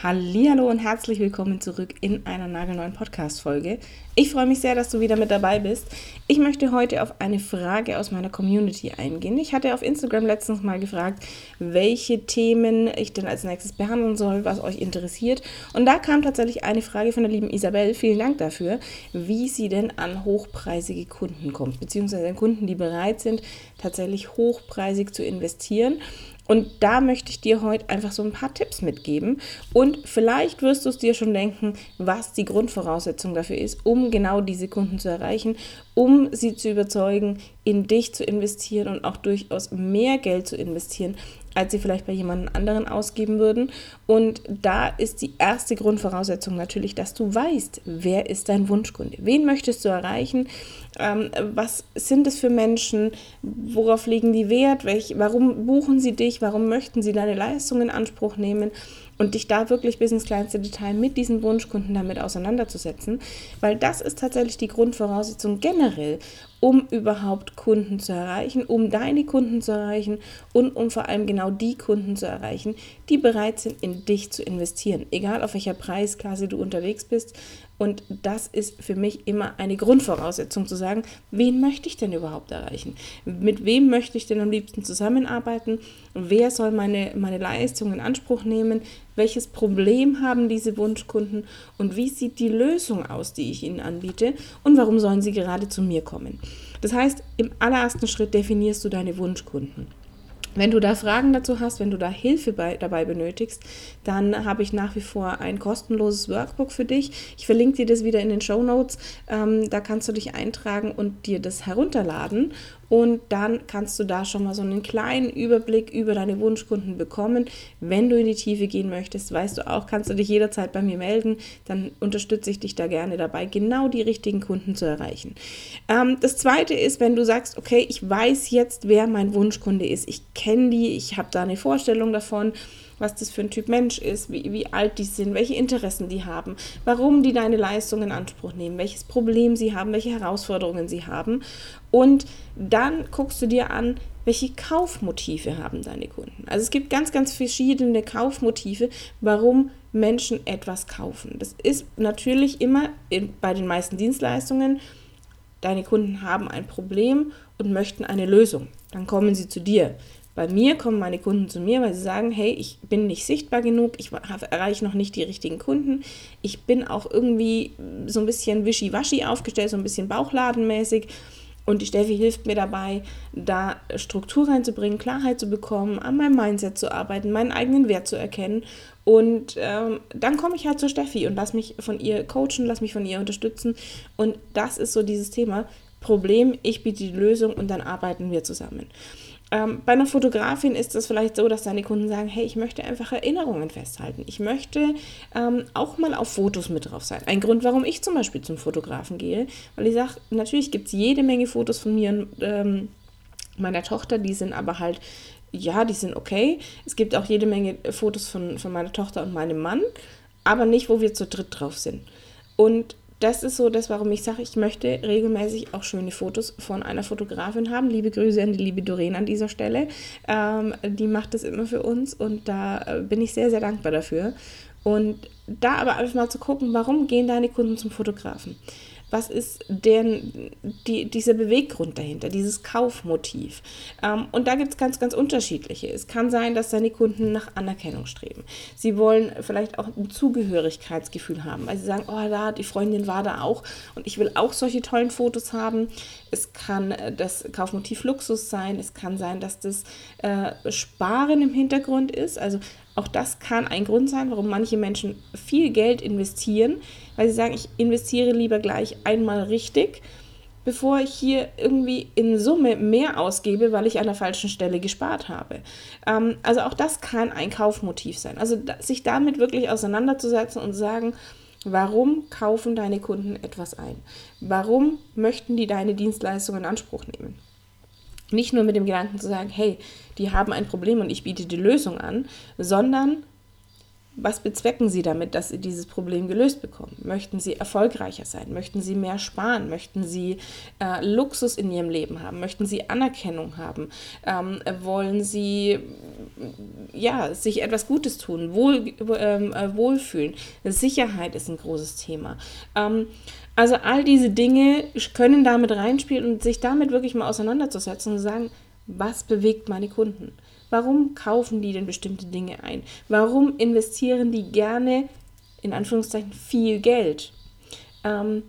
Hallo und herzlich willkommen zurück in einer nagelneuen Podcast-Folge. Ich freue mich sehr, dass du wieder mit dabei bist. Ich möchte heute auf eine Frage aus meiner Community eingehen. Ich hatte auf Instagram letztens mal gefragt, welche Themen ich denn als nächstes behandeln soll, was euch interessiert. Und da kam tatsächlich eine Frage von der lieben Isabel. Vielen Dank dafür, wie sie denn an hochpreisige Kunden kommt, beziehungsweise an Kunden, die bereit sind, tatsächlich hochpreisig zu investieren. Und da möchte ich dir heute einfach so ein paar Tipps mitgeben. Und vielleicht wirst du es dir schon denken, was die Grundvoraussetzung dafür ist, um genau diese Kunden zu erreichen, um sie zu überzeugen, in dich zu investieren und auch durchaus mehr Geld zu investieren, als sie vielleicht bei jemand anderen ausgeben würden. Und da ist die erste Grundvoraussetzung natürlich, dass du weißt, wer ist dein Wunschkunde, wen möchtest du erreichen, ähm, was sind es für Menschen, worauf legen die Wert, welch, warum buchen sie dich, warum möchten sie deine Leistung in Anspruch nehmen? Und dich da wirklich bis ins kleinste Detail mit diesen Wunschkunden damit auseinanderzusetzen, weil das ist tatsächlich die Grundvoraussetzung generell, um überhaupt Kunden zu erreichen, um deine Kunden zu erreichen und um vor allem genau die Kunden zu erreichen, die bereit sind, in dich zu investieren, egal auf welcher Preisklasse du unterwegs bist. Und das ist für mich immer eine Grundvoraussetzung zu sagen, wen möchte ich denn überhaupt erreichen? Mit wem möchte ich denn am liebsten zusammenarbeiten? Wer soll meine, meine Leistung in Anspruch nehmen? Welches Problem haben diese Wunschkunden? Und wie sieht die Lösung aus, die ich ihnen anbiete? Und warum sollen sie gerade zu mir kommen? Das heißt, im allerersten Schritt definierst du deine Wunschkunden. Wenn du da Fragen dazu hast, wenn du da Hilfe bei, dabei benötigst, dann habe ich nach wie vor ein kostenloses Workbook für dich. Ich verlinke dir das wieder in den Show Notes. Ähm, da kannst du dich eintragen und dir das herunterladen und dann kannst du da schon mal so einen kleinen Überblick über deine Wunschkunden bekommen. Wenn du in die Tiefe gehen möchtest, weißt du auch, kannst du dich jederzeit bei mir melden. Dann unterstütze ich dich da gerne dabei, genau die richtigen Kunden zu erreichen. Ähm, das zweite ist, wenn du sagst, okay, ich weiß jetzt, wer mein Wunschkunde ist. Ich kenne die, ich habe da eine Vorstellung davon was das für ein Typ Mensch ist, wie, wie alt die sind, welche Interessen die haben, warum die deine Leistung in Anspruch nehmen, welches Problem sie haben, welche Herausforderungen sie haben. Und dann guckst du dir an, welche Kaufmotive haben deine Kunden. Also es gibt ganz, ganz verschiedene Kaufmotive, warum Menschen etwas kaufen. Das ist natürlich immer in, bei den meisten Dienstleistungen, deine Kunden haben ein Problem und möchten eine Lösung. Dann kommen sie zu dir. Bei mir kommen meine Kunden zu mir, weil sie sagen, hey, ich bin nicht sichtbar genug, ich erreiche noch nicht die richtigen Kunden, ich bin auch irgendwie so ein bisschen wischiwaschi aufgestellt, so ein bisschen bauchladenmäßig. Und die Steffi hilft mir dabei, da Struktur reinzubringen, Klarheit zu bekommen, an meinem Mindset zu arbeiten, meinen eigenen Wert zu erkennen. Und ähm, dann komme ich halt zur Steffi und lass mich von ihr coachen, lass mich von ihr unterstützen. Und das ist so dieses Thema. Problem, ich biete die Lösung und dann arbeiten wir zusammen. Ähm, bei einer Fotografin ist es vielleicht so, dass deine Kunden sagen, hey, ich möchte einfach Erinnerungen festhalten. Ich möchte ähm, auch mal auf Fotos mit drauf sein. Ein Grund, warum ich zum Beispiel zum Fotografen gehe, weil ich sage, natürlich gibt es jede Menge Fotos von mir und ähm, meiner Tochter, die sind aber halt, ja, die sind okay. Es gibt auch jede Menge Fotos von, von meiner Tochter und meinem Mann, aber nicht, wo wir zu dritt drauf sind. Und das ist so das, warum ich sage, ich möchte regelmäßig auch schöne Fotos von einer Fotografin haben. Liebe Grüße an die liebe Doreen an dieser Stelle. Ähm, die macht das immer für uns und da äh, bin ich sehr, sehr dankbar dafür. Und da aber einfach mal zu gucken, warum gehen deine Kunden zum Fotografen? Was ist denn die, dieser Beweggrund dahinter, dieses Kaufmotiv. Ähm, und da gibt es ganz, ganz unterschiedliche. Es kann sein, dass deine Kunden nach Anerkennung streben. Sie wollen vielleicht auch ein Zugehörigkeitsgefühl haben, weil sie sagen, oh, da, die Freundin war da auch und ich will auch solche tollen Fotos haben. Es kann äh, das Kaufmotiv Luxus sein, es kann sein, dass das äh, Sparen im Hintergrund ist. Also auch das kann ein Grund sein, warum manche Menschen viel Geld investieren, weil sie sagen, ich investiere lieber gleich einmal richtig, bevor ich hier irgendwie in Summe mehr ausgebe, weil ich an der falschen Stelle gespart habe. Ähm, also auch das kann ein Kaufmotiv sein. Also da, sich damit wirklich auseinanderzusetzen und sagen, Warum kaufen deine Kunden etwas ein? Warum möchten die deine Dienstleistung in Anspruch nehmen? Nicht nur mit dem Gedanken zu sagen, hey, die haben ein Problem und ich biete die Lösung an, sondern was bezwecken Sie damit, dass Sie dieses Problem gelöst bekommen? Möchten Sie erfolgreicher sein? Möchten Sie mehr sparen? Möchten Sie äh, Luxus in Ihrem Leben haben? Möchten Sie Anerkennung haben? Ähm, wollen Sie ja, sich etwas Gutes tun? Wohl, ähm, äh, wohlfühlen? Sicherheit ist ein großes Thema. Ähm, also all diese Dinge können damit reinspielen und sich damit wirklich mal auseinanderzusetzen und sagen, was bewegt meine Kunden? Warum kaufen die denn bestimmte Dinge ein? Warum investieren die gerne, in Anführungszeichen, viel Geld? Ähm,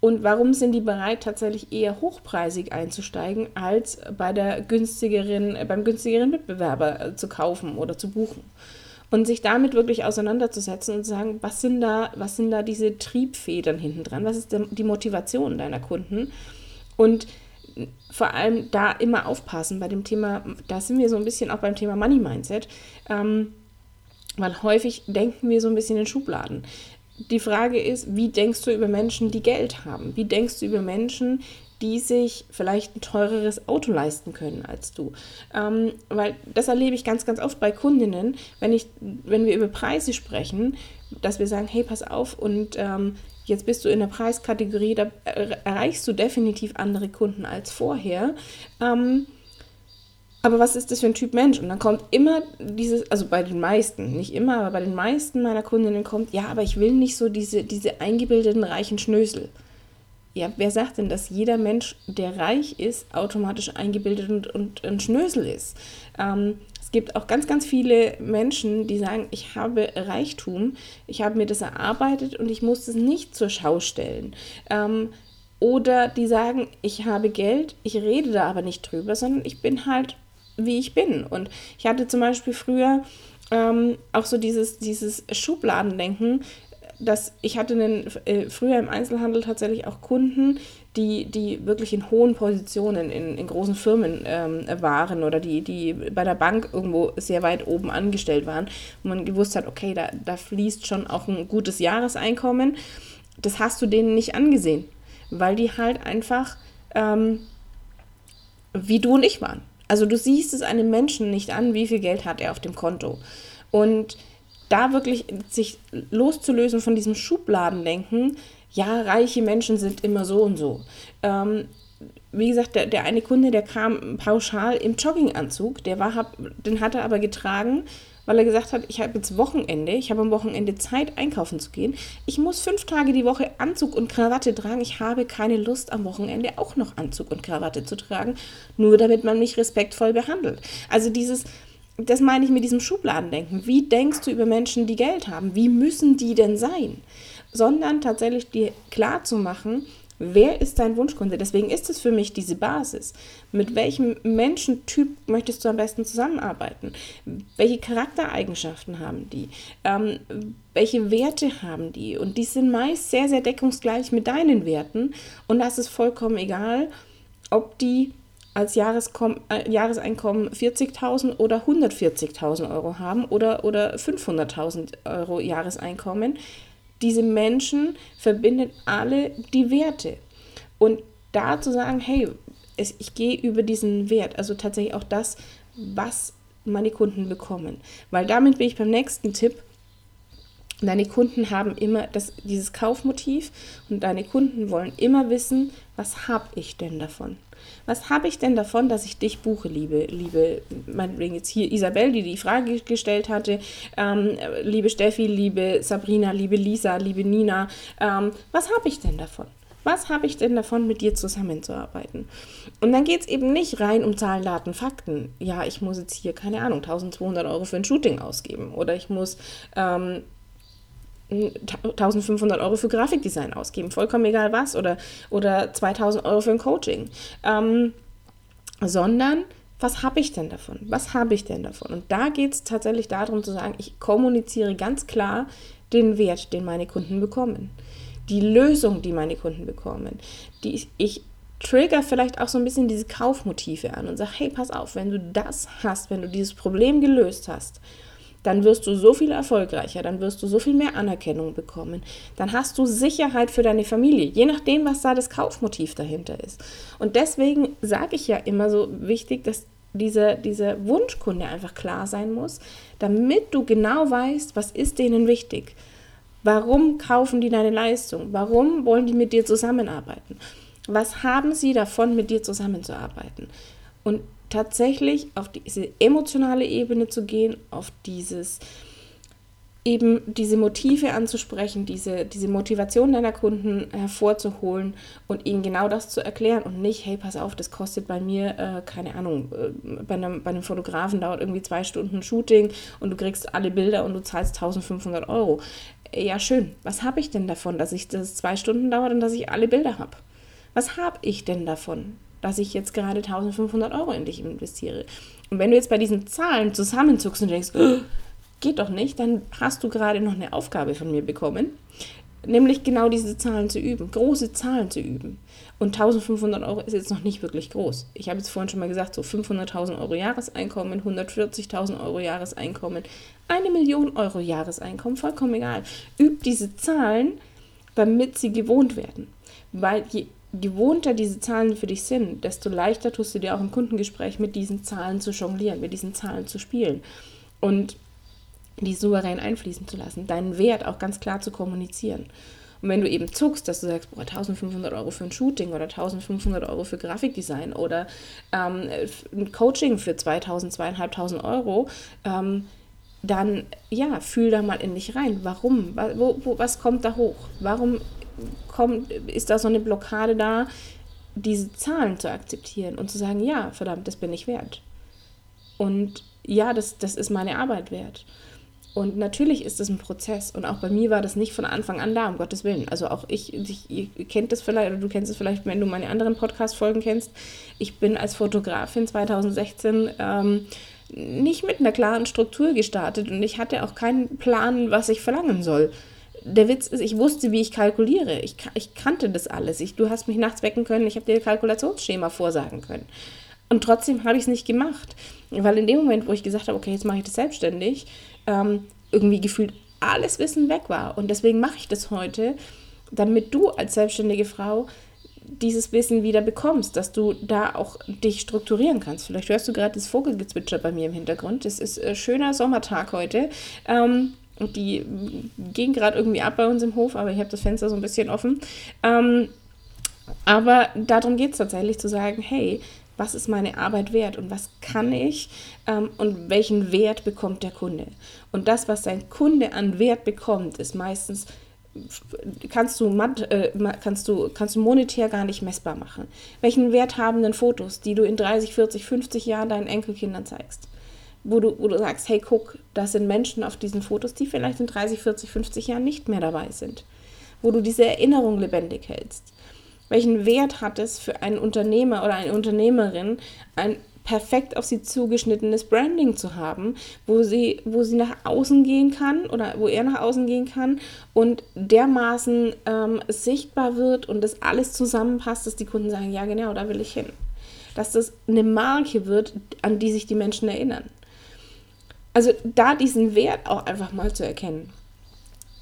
und warum sind die bereit, tatsächlich eher hochpreisig einzusteigen, als bei der günstigeren, beim günstigeren Mitbewerber äh, zu kaufen oder zu buchen? Und sich damit wirklich auseinanderzusetzen und zu sagen, was sind da, was sind da diese Triebfedern hinten dran? Was ist die Motivation deiner Kunden? Und vor allem da immer aufpassen bei dem Thema, da sind wir so ein bisschen auch beim Thema Money Mindset, ähm, weil häufig denken wir so ein bisschen in Schubladen. Die Frage ist, wie denkst du über Menschen, die Geld haben? Wie denkst du über Menschen, die sich vielleicht ein teureres Auto leisten können als du. Ähm, weil das erlebe ich ganz, ganz oft bei Kundinnen, wenn, ich, wenn wir über Preise sprechen, dass wir sagen, hey, pass auf und ähm, Jetzt bist du in der Preiskategorie, da erreichst du definitiv andere Kunden als vorher. Ähm, aber was ist das für ein Typ Mensch? Und dann kommt immer dieses, also bei den meisten, nicht immer, aber bei den meisten meiner Kundinnen kommt, ja, aber ich will nicht so diese, diese eingebildeten reichen Schnösel. Ja, wer sagt denn, dass jeder Mensch, der reich ist, automatisch eingebildet und, und ein Schnösel ist? Ähm, es gibt auch ganz, ganz viele Menschen, die sagen, ich habe Reichtum, ich habe mir das erarbeitet und ich muss es nicht zur Schau stellen. Ähm, oder die sagen, ich habe Geld, ich rede da aber nicht drüber, sondern ich bin halt, wie ich bin. Und ich hatte zum Beispiel früher ähm, auch so dieses, dieses Schubladendenken, dass ich hatte einen, äh, früher im Einzelhandel tatsächlich auch Kunden, die, die wirklich in hohen Positionen in, in großen Firmen ähm, waren oder die, die bei der Bank irgendwo sehr weit oben angestellt waren, wo man gewusst hat, okay, da, da fließt schon auch ein gutes Jahreseinkommen. Das hast du denen nicht angesehen, weil die halt einfach ähm, wie du und ich waren. Also du siehst es einem Menschen nicht an, wie viel Geld hat er auf dem Konto. Und da wirklich sich loszulösen von diesem Schubladendenken, ja, reiche Menschen sind immer so und so. Ähm, wie gesagt, der, der eine Kunde, der kam pauschal im Jogginganzug, der war, den hat er aber getragen, weil er gesagt hat, ich habe jetzt Wochenende, ich habe am Wochenende Zeit, einkaufen zu gehen. Ich muss fünf Tage die Woche Anzug und Krawatte tragen. Ich habe keine Lust, am Wochenende auch noch Anzug und Krawatte zu tragen, nur damit man mich respektvoll behandelt. Also dieses, das meine ich mit diesem Schubladendenken. Wie denkst du über Menschen, die Geld haben? Wie müssen die denn sein? Sondern tatsächlich dir klar zu machen, wer ist dein Wunschkunde? Deswegen ist es für mich diese Basis. Mit welchem Menschentyp möchtest du am besten zusammenarbeiten? Welche Charaktereigenschaften haben die? Ähm, welche Werte haben die? Und die sind meist sehr, sehr deckungsgleich mit deinen Werten. Und das ist vollkommen egal, ob die als Jahreskom äh, Jahreseinkommen 40.000 oder 140.000 Euro haben oder, oder 500.000 Euro Jahreseinkommen. Diese Menschen verbinden alle die Werte. Und da zu sagen, hey, es, ich gehe über diesen Wert, also tatsächlich auch das, was meine Kunden bekommen. Weil damit bin ich beim nächsten Tipp. Deine Kunden haben immer das, dieses Kaufmotiv und deine Kunden wollen immer wissen, was habe ich denn davon? Was habe ich denn davon, dass ich dich buche, liebe, liebe, meinetwegen jetzt hier Isabel, die die Frage gestellt hatte, ähm, liebe Steffi, liebe Sabrina, liebe Lisa, liebe Nina, ähm, was habe ich denn davon? Was habe ich denn davon, mit dir zusammenzuarbeiten? Und dann geht es eben nicht rein um Zahlen, Daten, Fakten. Ja, ich muss jetzt hier, keine Ahnung, 1200 Euro für ein Shooting ausgeben. Oder ich muss ähm, 1500 Euro für Grafikdesign ausgeben, vollkommen egal was, oder, oder 2000 Euro für ein Coaching, ähm, sondern was habe ich denn davon? Was habe ich denn davon? Und da geht es tatsächlich darum zu sagen, ich kommuniziere ganz klar den Wert, den meine Kunden bekommen. Die Lösung, die meine Kunden bekommen. Die ich, ich trigger vielleicht auch so ein bisschen diese Kaufmotive an und sage, hey, pass auf, wenn du das hast, wenn du dieses Problem gelöst hast, dann wirst du so viel erfolgreicher, dann wirst du so viel mehr Anerkennung bekommen, dann hast du Sicherheit für deine Familie, je nachdem, was da das Kaufmotiv dahinter ist. Und deswegen sage ich ja immer so wichtig, dass dieser, dieser Wunschkunde einfach klar sein muss, damit du genau weißt, was ist denen wichtig. Warum kaufen die deine Leistung? Warum wollen die mit dir zusammenarbeiten? Was haben sie davon, mit dir zusammenzuarbeiten? Und tatsächlich auf diese emotionale Ebene zu gehen, auf dieses eben diese Motive anzusprechen, diese, diese Motivation deiner Kunden hervorzuholen und ihnen genau das zu erklären und nicht, hey, pass auf, das kostet bei mir, äh, keine Ahnung, äh, bei, einem, bei einem Fotografen dauert irgendwie zwei Stunden Shooting und du kriegst alle Bilder und du zahlst 1500 Euro. Ja, schön. Was habe ich denn davon, dass ich das zwei Stunden dauert und dass ich alle Bilder habe? Was habe ich denn davon, dass ich jetzt gerade 1500 Euro in dich investiere? Und wenn du jetzt bei diesen Zahlen zusammenzuckst und denkst, oh, geht doch nicht, dann hast du gerade noch eine Aufgabe von mir bekommen, nämlich genau diese Zahlen zu üben, große Zahlen zu üben. Und 1500 Euro ist jetzt noch nicht wirklich groß. Ich habe jetzt vorhin schon mal gesagt, so 500.000 Euro Jahreseinkommen, 140.000 Euro Jahreseinkommen, eine Million Euro Jahreseinkommen, vollkommen egal. Üb diese Zahlen, damit sie gewohnt werden. Weil je gewohnter diese Zahlen für dich sind, desto leichter tust du dir auch im Kundengespräch mit diesen Zahlen zu jonglieren, mit diesen Zahlen zu spielen. Und die souverän einfließen zu lassen, deinen Wert auch ganz klar zu kommunizieren. Und wenn du eben zuckst, dass du sagst, boah, 1500 Euro für ein Shooting oder 1500 Euro für Grafikdesign oder ähm, ein Coaching für 2000, 2500 Euro, ähm, dann ja, fühl da mal in dich rein. Warum? Wo, wo, was kommt da hoch? Warum kommt, ist da so eine Blockade da, diese Zahlen zu akzeptieren und zu sagen, ja, verdammt, das bin ich wert. Und ja, das, das ist meine Arbeit wert. Und natürlich ist das ein Prozess. Und auch bei mir war das nicht von Anfang an da, um Gottes Willen. Also auch ich, ich ihr kennt das vielleicht, oder du kennst es vielleicht, wenn du meine anderen Podcast-Folgen kennst. Ich bin als Fotografin 2016 ähm, nicht mit einer klaren Struktur gestartet und ich hatte auch keinen Plan, was ich verlangen soll. Der Witz ist, ich wusste, wie ich kalkuliere. Ich, ich kannte das alles. Ich, du hast mich nachts wecken können, ich habe dir Kalkulationsschema vorsagen können. Und trotzdem habe ich es nicht gemacht. Weil in dem Moment, wo ich gesagt habe, okay, jetzt mache ich das selbstständig, ähm, irgendwie gefühlt alles Wissen weg war. Und deswegen mache ich das heute, damit du als selbstständige Frau dieses Wissen wieder bekommst, dass du da auch dich strukturieren kannst. Vielleicht hörst du gerade das Vogelgezwitscher bei mir im Hintergrund. Es ist ein schöner Sommertag heute. Ähm, und die gehen gerade irgendwie ab bei uns im Hof, aber ich habe das Fenster so ein bisschen offen. Ähm, aber darum geht es tatsächlich zu sagen, hey, was ist meine Arbeit wert und was kann ich ähm, und welchen Wert bekommt der Kunde. Und das, was dein Kunde an Wert bekommt, ist meistens kannst du, äh, kannst, du, kannst du monetär gar nicht messbar machen. Welchen Wert haben denn Fotos, die du in 30, 40, 50 Jahren deinen Enkelkindern zeigst? Wo du, wo du sagst, hey, guck, das sind Menschen auf diesen Fotos, die vielleicht in 30, 40, 50 Jahren nicht mehr dabei sind. Wo du diese Erinnerung lebendig hältst. Welchen Wert hat es für einen Unternehmer oder eine Unternehmerin, ein perfekt auf sie zugeschnittenes Branding zu haben, wo sie, wo sie nach außen gehen kann oder wo er nach außen gehen kann und dermaßen ähm, sichtbar wird und das alles zusammenpasst, dass die Kunden sagen, ja genau, da will ich hin. Dass das eine Marke wird, an die sich die Menschen erinnern. Also da diesen Wert auch einfach mal zu erkennen.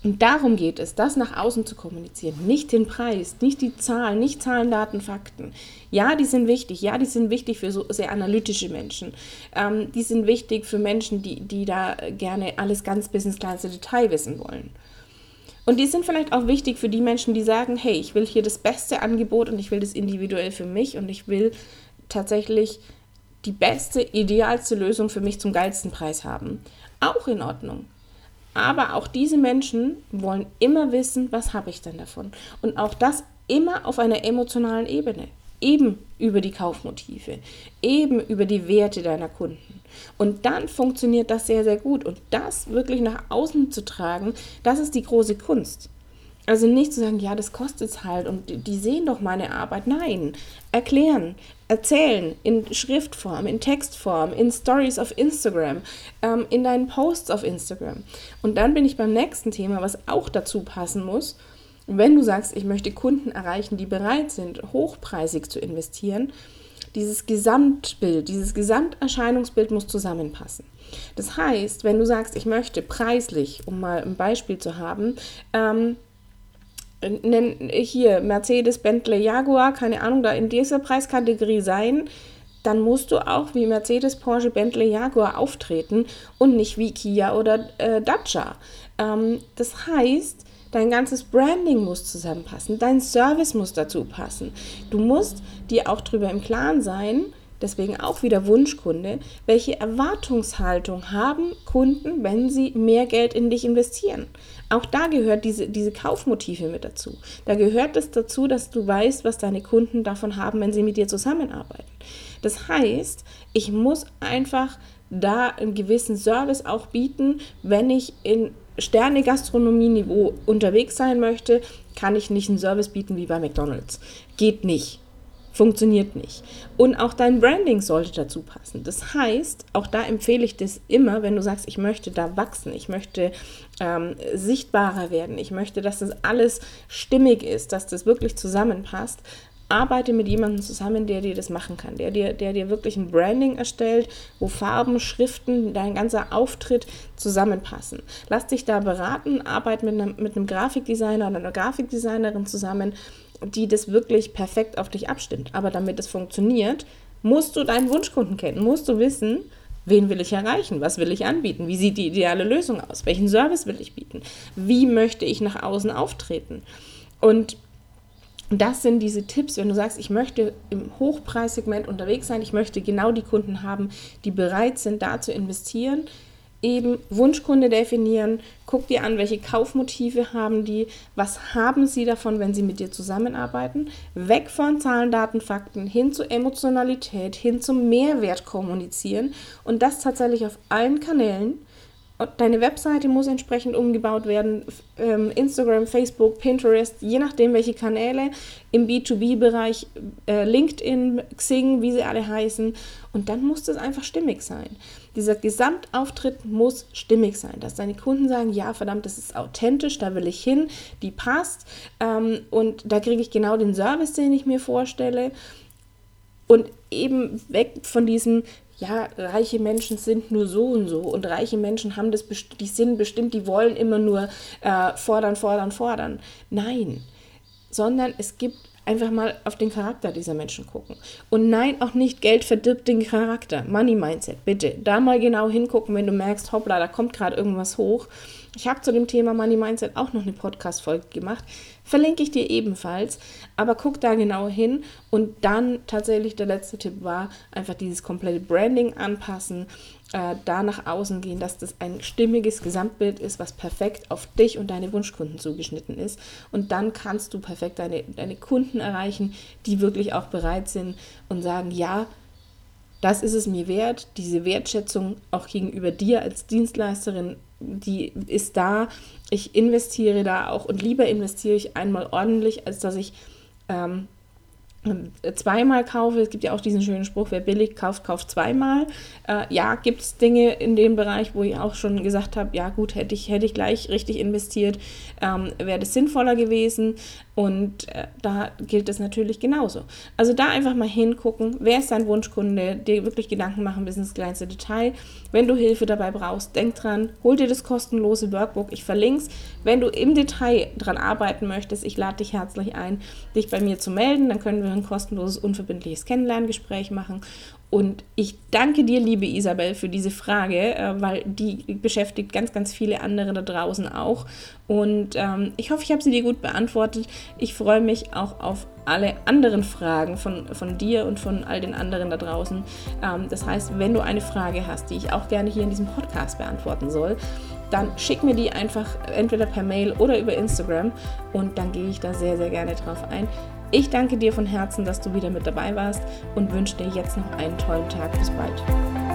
Und darum geht es, das nach außen zu kommunizieren. Nicht den Preis, nicht die Zahlen, nicht Zahlen, Daten, Fakten. Ja, die sind wichtig. Ja, die sind wichtig für so sehr analytische Menschen. Ähm, die sind wichtig für Menschen, die, die da gerne alles ganz bis ins kleinste Detail wissen wollen. Und die sind vielleicht auch wichtig für die Menschen, die sagen, hey, ich will hier das beste Angebot und ich will das individuell für mich und ich will tatsächlich die beste, idealste Lösung für mich zum geilsten Preis haben. Auch in Ordnung. Aber auch diese Menschen wollen immer wissen, was habe ich denn davon? Und auch das immer auf einer emotionalen Ebene. Eben über die Kaufmotive, eben über die Werte deiner Kunden. Und dann funktioniert das sehr, sehr gut. Und das wirklich nach außen zu tragen, das ist die große Kunst. Also nicht zu sagen, ja, das kostet es halt und die sehen doch meine Arbeit. Nein, erklären, erzählen in Schriftform, in Textform, in Stories auf Instagram, ähm, in deinen Posts auf Instagram. Und dann bin ich beim nächsten Thema, was auch dazu passen muss. Wenn du sagst, ich möchte Kunden erreichen, die bereit sind, hochpreisig zu investieren, dieses Gesamtbild, dieses Gesamterscheinungsbild muss zusammenpassen. Das heißt, wenn du sagst, ich möchte preislich, um mal ein Beispiel zu haben, ähm, hier Mercedes, Bentley, Jaguar, keine Ahnung, da in dieser Preiskategorie sein, dann musst du auch wie Mercedes, Porsche, Bentley, Jaguar auftreten und nicht wie Kia oder äh, Dacia. Ähm, das heißt, dein ganzes Branding muss zusammenpassen, dein Service muss dazu passen. Du musst dir auch darüber im Klaren sein, deswegen auch wieder Wunschkunde, welche Erwartungshaltung haben Kunden, wenn sie mehr Geld in dich investieren. Auch da gehört diese, diese Kaufmotive mit dazu. Da gehört es dazu, dass du weißt, was deine Kunden davon haben, wenn sie mit dir zusammenarbeiten. Das heißt, ich muss einfach da einen gewissen Service auch bieten, wenn ich in Sterne-Gastronomie-Niveau unterwegs sein möchte, kann ich nicht einen Service bieten wie bei McDonald's. Geht nicht funktioniert nicht. Und auch dein Branding sollte dazu passen. Das heißt, auch da empfehle ich das immer, wenn du sagst, ich möchte da wachsen, ich möchte ähm, sichtbarer werden, ich möchte, dass das alles stimmig ist, dass das wirklich zusammenpasst. Arbeite mit jemandem zusammen, der dir das machen kann, der dir, der dir wirklich ein Branding erstellt, wo Farben, Schriften, dein ganzer Auftritt zusammenpassen. Lass dich da beraten, arbeite mit einem, mit einem Grafikdesigner oder einer Grafikdesignerin zusammen die das wirklich perfekt auf dich abstimmt. Aber damit es funktioniert, musst du deinen Wunschkunden kennen, musst du wissen, wen will ich erreichen, was will ich anbieten, wie sieht die ideale Lösung aus, welchen Service will ich bieten, wie möchte ich nach außen auftreten. Und das sind diese Tipps, wenn du sagst, ich möchte im Hochpreissegment unterwegs sein, ich möchte genau die Kunden haben, die bereit sind, da zu investieren, eben Wunschkunde definieren, guck dir an, welche Kaufmotive haben die, was haben sie davon, wenn sie mit dir zusammenarbeiten, weg von Zahlen, Daten, Fakten, hin zu Emotionalität, hin zum Mehrwert kommunizieren. Und das tatsächlich auf allen Kanälen. Deine Webseite muss entsprechend umgebaut werden, ähm, Instagram, Facebook, Pinterest, je nachdem welche Kanäle im B2B-Bereich, äh, LinkedIn, Xing, wie sie alle heißen. Und dann muss das einfach stimmig sein. Dieser Gesamtauftritt muss stimmig sein, dass deine Kunden sagen, ja, verdammt, das ist authentisch, da will ich hin, die passt ähm, und da kriege ich genau den Service, den ich mir vorstelle. Und eben weg von diesem, ja, reiche Menschen sind nur so und so und reiche Menschen haben das, die sind bestimmt, die wollen immer nur äh, fordern, fordern, fordern. Nein, sondern es gibt einfach mal auf den Charakter dieser Menschen gucken. Und nein, auch nicht Geld verdirbt den Charakter. Money Mindset, bitte. Da mal genau hingucken, wenn du merkst, hoppla, da kommt gerade irgendwas hoch. Ich habe zu dem Thema Money Mindset auch noch eine Podcast-Folge gemacht. Verlinke ich dir ebenfalls. Aber guck da genau hin. Und dann tatsächlich der letzte Tipp war, einfach dieses komplette Branding anpassen äh, da nach außen gehen, dass das ein stimmiges Gesamtbild ist, was perfekt auf dich und deine Wunschkunden zugeschnitten ist. Und dann kannst du perfekt deine, deine Kunden erreichen, die wirklich auch bereit sind und sagen, ja, das ist es mir wert, diese Wertschätzung auch gegenüber dir als Dienstleisterin, die ist da. Ich investiere da auch und lieber investiere ich einmal ordentlich, als dass ich ähm, zweimal kaufe. Es gibt ja auch diesen schönen Spruch, wer billig kauft, kauft zweimal. Äh, ja, gibt es Dinge in dem Bereich, wo ich auch schon gesagt habe, ja gut, hätte ich, hätte ich gleich richtig investiert, ähm, wäre das sinnvoller gewesen. Und äh, da gilt es natürlich genauso. Also da einfach mal hingucken, wer ist dein Wunschkunde, dir wirklich Gedanken machen bis ins kleinste Detail. Wenn du Hilfe dabei brauchst, denk dran, hol dir das kostenlose Workbook, ich verlinke es. Wenn du im Detail dran arbeiten möchtest, ich lade dich herzlich ein, dich bei mir zu melden, dann können wir ein kostenloses, unverbindliches Kennenlerngespräch machen. Und ich danke dir, liebe Isabel, für diese Frage, äh, weil die beschäftigt ganz, ganz viele andere da draußen auch. Und ähm, ich hoffe, ich habe sie dir gut beantwortet. Ich freue mich auch auf alle anderen Fragen von, von dir und von all den anderen da draußen. Ähm, das heißt, wenn du eine Frage hast, die ich auch gerne hier in diesem Podcast beantworten soll, dann schick mir die einfach entweder per Mail oder über Instagram und dann gehe ich da sehr, sehr gerne drauf ein. Ich danke dir von Herzen, dass du wieder mit dabei warst und wünsche dir jetzt noch einen tollen Tag. Bis bald.